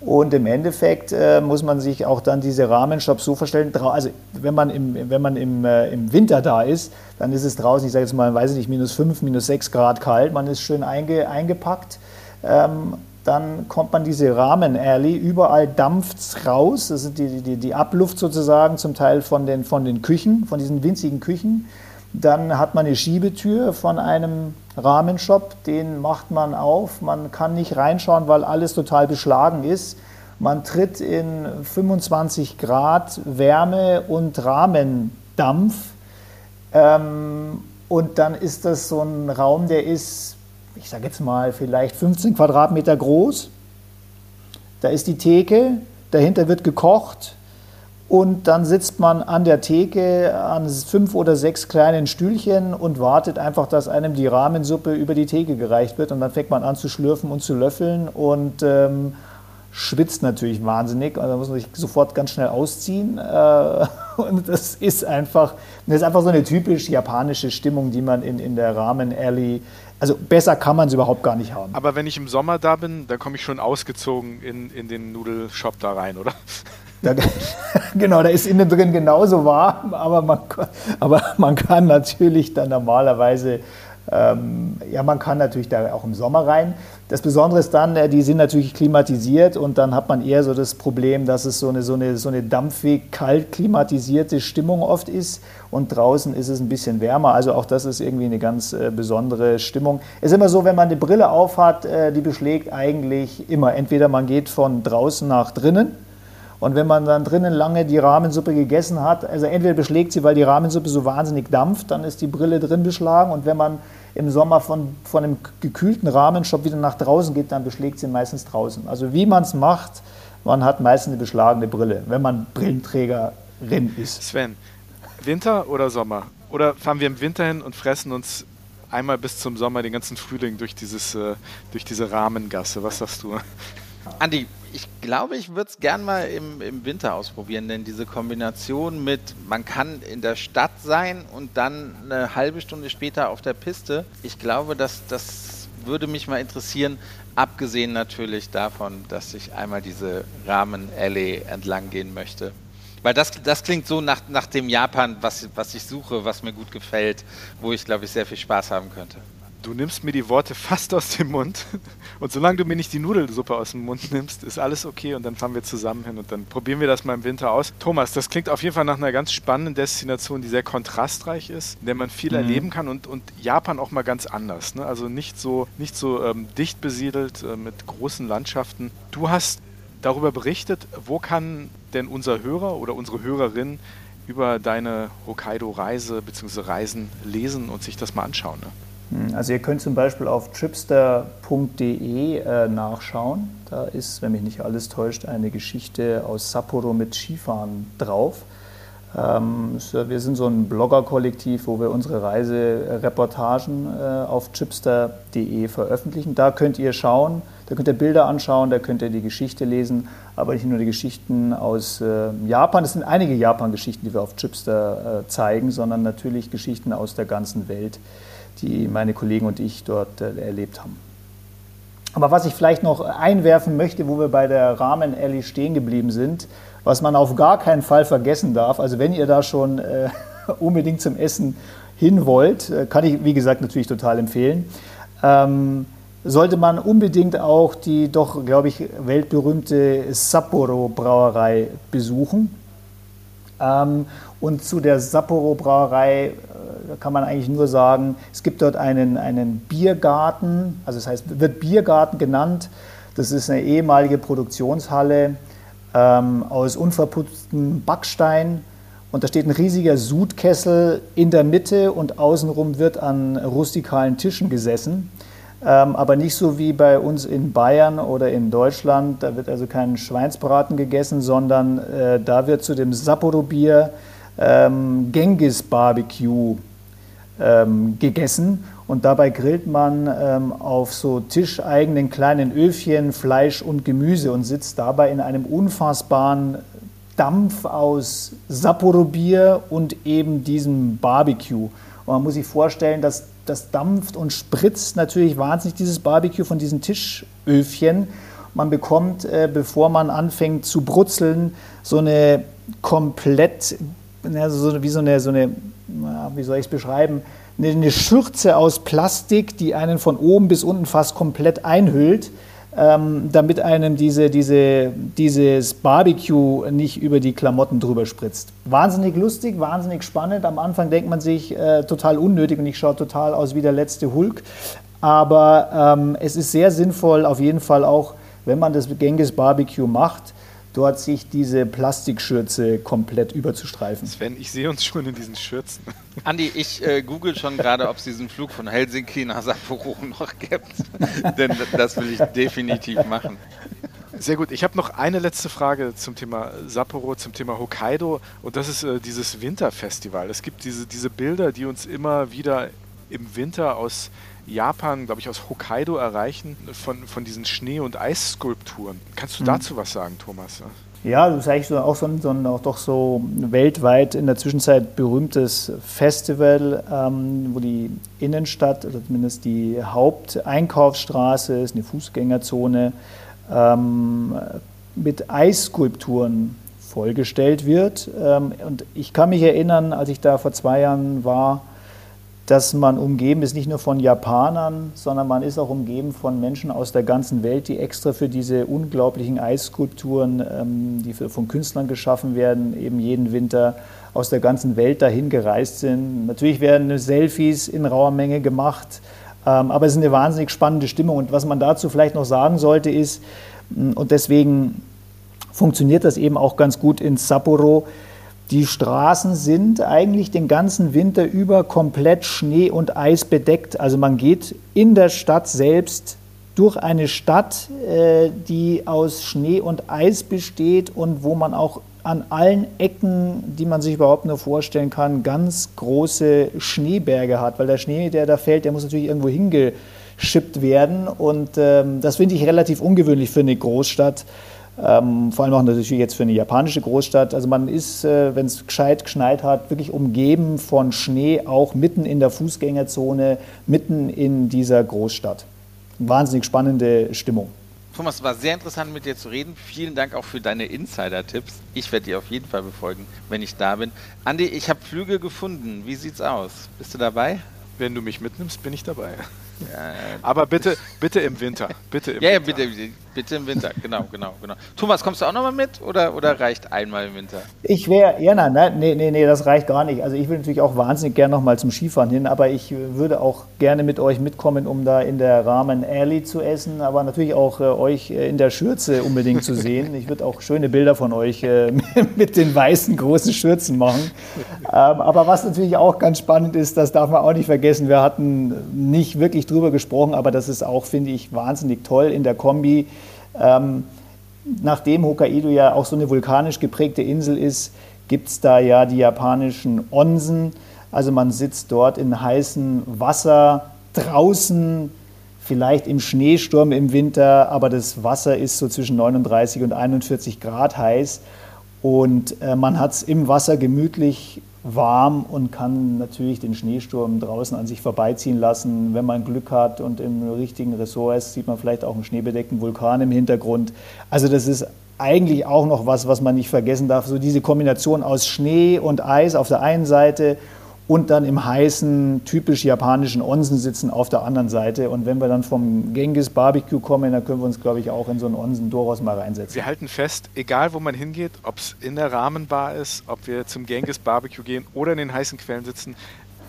Und im Endeffekt äh, muss man sich auch dann diese Rahmenshops so vorstellen, also wenn man, im, wenn man im, äh, im Winter da ist, dann ist es draußen, ich sage jetzt mal, weiß ich nicht, minus 5, minus 6 Grad kalt, man ist schön einge, eingepackt. Ähm, dann kommt man diese Rahmen-Alley, überall dampft es raus, das ist die, die, die Abluft sozusagen zum Teil von den, von den Küchen, von diesen winzigen Küchen. Dann hat man eine Schiebetür von einem Rahmenshop, den macht man auf. Man kann nicht reinschauen, weil alles total beschlagen ist. Man tritt in 25 Grad Wärme und Rahmendampf. Ähm, und dann ist das so ein Raum, der ist ich sage jetzt mal, vielleicht 15 Quadratmeter groß. Da ist die Theke, dahinter wird gekocht und dann sitzt man an der Theke an fünf oder sechs kleinen Stühlchen und wartet einfach, dass einem die Rahmensuppe über die Theke gereicht wird und dann fängt man an zu schlürfen und zu löffeln und ähm, schwitzt natürlich wahnsinnig und da muss man sich sofort ganz schnell ausziehen. Äh, [laughs] und das ist einfach, das ist einfach so eine typisch japanische Stimmung, die man in, in der Ramen Alley also besser kann man es überhaupt gar nicht haben. Aber wenn ich im Sommer da bin, dann komme ich schon ausgezogen in, in den Nudelshop da rein, oder? Da, [laughs] genau, da ist innen drin genauso warm, aber man, aber man kann natürlich dann normalerweise ähm, ja, man kann natürlich da auch im Sommer rein. Das Besondere ist dann, äh, die sind natürlich klimatisiert und dann hat man eher so das Problem, dass es so eine, so eine, so eine dampfig, kalt klimatisierte Stimmung oft ist und draußen ist es ein bisschen wärmer. Also auch das ist irgendwie eine ganz äh, besondere Stimmung. Es ist immer so, wenn man eine Brille aufhat, äh, die beschlägt eigentlich immer. Entweder man geht von draußen nach drinnen und wenn man dann drinnen lange die Rahmensuppe gegessen hat, also entweder beschlägt sie, weil die Rahmensuppe so wahnsinnig dampft, dann ist die Brille drin beschlagen. Und wenn man im Sommer von, von einem gekühlten Rahmenshop wieder nach draußen geht, dann beschlägt sie meistens draußen. Also wie man es macht, man hat meistens eine beschlagene Brille, wenn man Brillenträgerin ist. Sven, Winter oder Sommer? Oder fahren wir im Winter hin und fressen uns einmal bis zum Sommer den ganzen Frühling durch, dieses, äh, durch diese Rahmengasse? Was sagst du? Andi, ich glaube, ich würde es gern mal im, im Winter ausprobieren, denn diese Kombination mit, man kann in der Stadt sein und dann eine halbe Stunde später auf der Piste, ich glaube, dass das würde mich mal interessieren, abgesehen natürlich davon, dass ich einmal diese Rahmen-Alley entlang gehen möchte. Weil das, das klingt so nach, nach dem Japan, was, was ich suche, was mir gut gefällt, wo ich, glaube ich, sehr viel Spaß haben könnte. Du nimmst mir die Worte fast aus dem Mund. [laughs] Und solange du mir nicht die Nudelsuppe aus dem Mund nimmst, ist alles okay. Und dann fahren wir zusammen hin und dann probieren wir das mal im Winter aus. Thomas, das klingt auf jeden Fall nach einer ganz spannenden Destination, die sehr kontrastreich ist, in der man viel mhm. erleben kann und, und Japan auch mal ganz anders. Ne? Also nicht so, nicht so ähm, dicht besiedelt äh, mit großen Landschaften. Du hast darüber berichtet, wo kann denn unser Hörer oder unsere Hörerin über deine Hokkaido-Reise bzw. Reisen lesen und sich das mal anschauen. Ne? Hm, also ihr könnt zum Beispiel auf tripster.de äh, nachschauen. Da ist, wenn mich nicht alles täuscht, eine Geschichte aus Sapporo mit Skifahren drauf. Ähm, wir sind so ein Blogger-Kollektiv, wo wir unsere Reisereportagen äh, auf chipster.de veröffentlichen. Da könnt ihr schauen, da könnt ihr Bilder anschauen, da könnt ihr die Geschichte lesen, aber nicht nur die Geschichten aus äh, Japan. Es sind einige Japan-Geschichten, die wir auf Chipster äh, zeigen, sondern natürlich Geschichten aus der ganzen Welt die meine Kollegen und ich dort äh, erlebt haben. Aber was ich vielleicht noch einwerfen möchte, wo wir bei der Ramen Alley stehen geblieben sind, was man auf gar keinen Fall vergessen darf, also wenn ihr da schon äh, [laughs] unbedingt zum Essen hin wollt, äh, kann ich, wie gesagt, natürlich total empfehlen, ähm, sollte man unbedingt auch die doch, glaube ich, weltberühmte Sapporo Brauerei besuchen. Ähm, und zu der Sapporo Äh, kann man eigentlich nur sagen, es gibt dort einen, einen Biergarten, also das heißt, wird Biergarten genannt. Das ist eine ehemalige Produktionshalle ähm, aus unverputztem Backstein. Und da steht ein riesiger Sudkessel in der Mitte und außenrum wird an rustikalen Tischen gesessen. Ähm, aber nicht so wie bei uns in Bayern oder in Deutschland. Da wird also kein Schweinsbraten gegessen, sondern äh, da wird zu dem Sapporo-Bier ähm, Genghis Barbecue ähm, gegessen. Und dabei grillt man ähm, auf so tischeigenen kleinen Öfchen Fleisch und Gemüse und sitzt dabei in einem unfassbaren Dampf aus Sapporo-Bier und eben diesem Barbecue. Und man muss sich vorstellen, dass das dampft und spritzt natürlich wahnsinnig dieses Barbecue von diesen Tischöfchen. Man bekommt, äh, bevor man anfängt zu brutzeln, so eine komplett, also so, wie so eine, so eine wie soll ich es beschreiben, eine Schürze aus Plastik, die einen von oben bis unten fast komplett einhüllt ähm, damit einem diese, diese, dieses Barbecue nicht über die Klamotten drüber spritzt. Wahnsinnig lustig, wahnsinnig spannend. Am Anfang denkt man sich äh, total unnötig und ich schaue total aus wie der letzte Hulk. Aber ähm, es ist sehr sinnvoll, auf jeden Fall auch, wenn man das Genghis Barbecue macht, dort sich diese Plastikschürze komplett überzustreifen. Sven, ich sehe uns schon in diesen Schürzen. [laughs] Andi, ich äh, google schon gerade, ob es diesen Flug von Helsinki nach Sapporo [laughs] noch gibt. [laughs] Denn das will ich definitiv machen. Sehr gut. Ich habe noch eine letzte Frage zum Thema Sapporo, zum Thema Hokkaido. Und das ist äh, dieses Winterfestival. Es gibt diese, diese Bilder, die uns immer wieder im Winter aus Japan, glaube ich, aus Hokkaido erreichen, von, von diesen Schnee- und Eisskulpturen. Kannst du mhm. dazu was sagen, Thomas? Ja, das ist eigentlich so, auch so ein, so ein auch doch so weltweit in der Zwischenzeit berühmtes Festival, ähm, wo die Innenstadt oder zumindest die Haupteinkaufsstraße ist, eine Fußgängerzone, ähm, mit Eisskulpturen vollgestellt wird. Ähm, und ich kann mich erinnern, als ich da vor zwei Jahren war, dass man umgeben ist nicht nur von Japanern, sondern man ist auch umgeben von Menschen aus der ganzen Welt, die extra für diese unglaublichen Eisskulpturen, ähm, die von Künstlern geschaffen werden, eben jeden Winter aus der ganzen Welt dahin gereist sind. Natürlich werden Selfies in rauer Menge gemacht, ähm, aber es ist eine wahnsinnig spannende Stimmung. Und was man dazu vielleicht noch sagen sollte, ist, und deswegen funktioniert das eben auch ganz gut in Sapporo, die Straßen sind eigentlich den ganzen Winter über komplett Schnee und Eis bedeckt. Also man geht in der Stadt selbst durch eine Stadt, äh, die aus Schnee und Eis besteht und wo man auch an allen Ecken, die man sich überhaupt nur vorstellen kann, ganz große Schneeberge hat. Weil der Schnee, der da fällt, der muss natürlich irgendwo hingeschippt werden. Und ähm, das finde ich relativ ungewöhnlich für eine Großstadt. Ähm, vor allem auch natürlich jetzt für eine japanische Großstadt. Also man ist, äh, wenn es gescheit geschneit hat, wirklich umgeben von Schnee, auch mitten in der Fußgängerzone, mitten in dieser Großstadt. Wahnsinnig spannende Stimmung. Thomas, war sehr interessant mit dir zu reden. Vielen Dank auch für deine Insider-Tipps. Ich werde die auf jeden Fall befolgen, wenn ich da bin. Andi, ich habe Flüge gefunden. Wie sieht's aus? Bist du dabei? Wenn du mich mitnimmst, bin ich dabei. Aber bitte, bitte im Winter. Bitte im ja, ja, bitte, bitte im Winter. Genau, genau, genau. Thomas, kommst du auch nochmal mit oder, oder reicht einmal im Winter? Ich wäre, ja, nein, nein, nee, nee, nee, das reicht gar nicht. Also ich will natürlich auch wahnsinnig gerne nochmal zum Skifahren hin, aber ich würde auch gerne mit euch mitkommen, um da in der Ramen Alley zu essen, aber natürlich auch äh, euch äh, in der Schürze unbedingt zu sehen. Ich würde auch schöne Bilder von euch äh, [laughs] mit den weißen großen Schürzen machen. Ähm, aber was natürlich auch ganz spannend ist, das darf man auch nicht vergessen, wir hatten nicht wirklich drüber gesprochen, aber das ist auch, finde ich, wahnsinnig toll in der Kombi ähm, nachdem Hokkaido ja auch so eine vulkanisch geprägte Insel ist, gibt es da ja die japanischen Onsen. Also man sitzt dort in heißem Wasser draußen, vielleicht im Schneesturm im Winter, aber das Wasser ist so zwischen 39 und 41 Grad heiß. Und äh, man hat es im Wasser gemütlich warm und kann natürlich den Schneesturm draußen an sich vorbeiziehen lassen. Wenn man Glück hat und im richtigen Ressort ist, sieht man vielleicht auch einen schneebedeckten Vulkan im Hintergrund. Also das ist eigentlich auch noch was, was man nicht vergessen darf. So diese Kombination aus Schnee und Eis auf der einen Seite und dann im heißen, typisch japanischen Onsen sitzen auf der anderen Seite. Und wenn wir dann vom Genghis Barbecue kommen, dann können wir uns, glaube ich, auch in so einen Onsen durchaus mal reinsetzen. Wir halten fest, egal wo man hingeht, ob es in der Rahmenbar ist, ob wir zum Genghis Barbecue gehen oder in den heißen Quellen sitzen,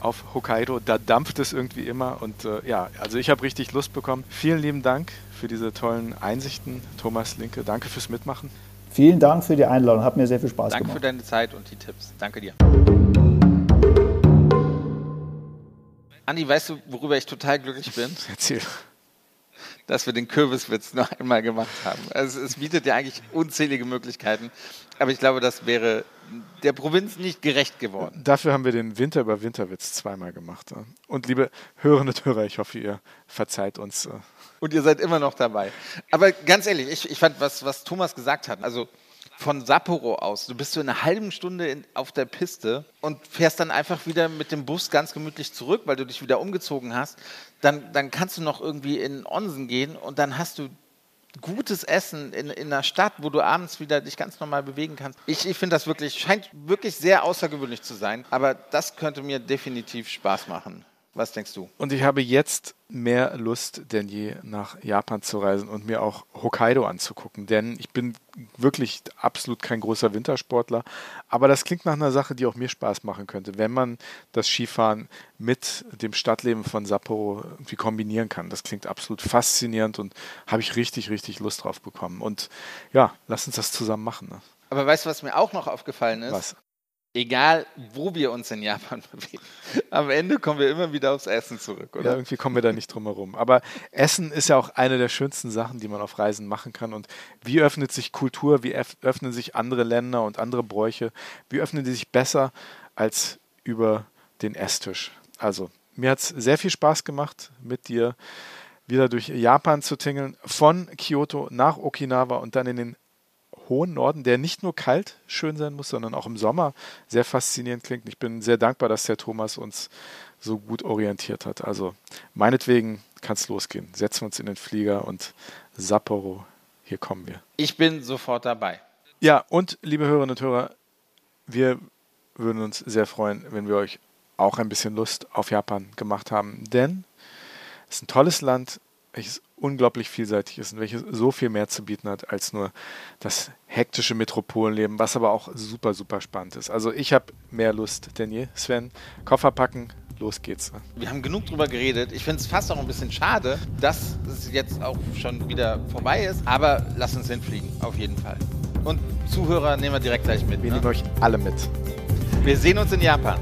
auf Hokkaido, da dampft es irgendwie immer. Und äh, ja, also ich habe richtig Lust bekommen. Vielen lieben Dank für diese tollen Einsichten, Thomas Linke. Danke fürs Mitmachen. Vielen Dank für die Einladung, hat mir sehr viel Spaß Danke gemacht. Danke für deine Zeit und die Tipps. Danke dir. Andi, weißt du, worüber ich total glücklich bin? [laughs] Erzähl. Dass wir den Kürbiswitz noch einmal gemacht haben. Also es bietet ja eigentlich unzählige Möglichkeiten, aber ich glaube, das wäre der Provinz nicht gerecht geworden. Dafür haben wir den Winter über Winterwitz zweimal gemacht. Und liebe Hörerinnen und Hörer, ich hoffe, ihr verzeiht uns. Äh. Und ihr seid immer noch dabei. Aber ganz ehrlich, ich, ich fand, was, was Thomas gesagt hat, also von Sapporo aus. Du bist so in einer halben Stunde in, auf der Piste und fährst dann einfach wieder mit dem Bus ganz gemütlich zurück, weil du dich wieder umgezogen hast. Dann, dann kannst du noch irgendwie in Onsen gehen und dann hast du gutes Essen in, in einer Stadt, wo du abends wieder dich ganz normal bewegen kannst. Ich, ich finde das wirklich, scheint wirklich sehr außergewöhnlich zu sein, aber das könnte mir definitiv Spaß machen. Was denkst du? Und ich habe jetzt mehr Lust denn je nach Japan zu reisen und mir auch Hokkaido anzugucken, denn ich bin wirklich absolut kein großer Wintersportler, aber das klingt nach einer Sache, die auch mir Spaß machen könnte, wenn man das Skifahren mit dem Stadtleben von Sapporo irgendwie kombinieren kann. Das klingt absolut faszinierend und habe ich richtig, richtig Lust drauf bekommen. Und ja, lass uns das zusammen machen. Ne? Aber weißt du, was mir auch noch aufgefallen ist? Was? Egal wo wir uns in Japan [laughs] bewegen, am Ende kommen wir immer wieder aufs Essen zurück, oder? Ja, irgendwie kommen wir da nicht drum herum. Aber Essen ist ja auch eine der schönsten Sachen, die man auf Reisen machen kann. Und wie öffnet sich Kultur, wie öffnen sich andere Länder und andere Bräuche, wie öffnen die sich besser als über den Esstisch? Also, mir hat es sehr viel Spaß gemacht, mit dir wieder durch Japan zu tingeln, von Kyoto nach Okinawa und dann in den hohen Norden, der nicht nur kalt schön sein muss, sondern auch im Sommer sehr faszinierend klingt. Ich bin sehr dankbar, dass der Thomas uns so gut orientiert hat. Also meinetwegen kann es losgehen. Setzen wir uns in den Flieger und Sapporo, hier kommen wir. Ich bin sofort dabei. Ja, und liebe Hörerinnen und Hörer, wir würden uns sehr freuen, wenn wir euch auch ein bisschen Lust auf Japan gemacht haben, denn es ist ein tolles Land, welches unglaublich vielseitig ist und welches so viel mehr zu bieten hat als nur das hektische Metropolenleben, was aber auch super, super spannend ist. Also ich habe mehr Lust denn je. Sven, Koffer packen, los geht's. Wir haben genug drüber geredet. Ich finde es fast auch ein bisschen schade, dass es jetzt auch schon wieder vorbei ist, aber lass uns hinfliegen, auf jeden Fall. Und Zuhörer nehmen wir direkt gleich mit. Wir ne? nehmen euch alle mit. Wir sehen uns in Japan.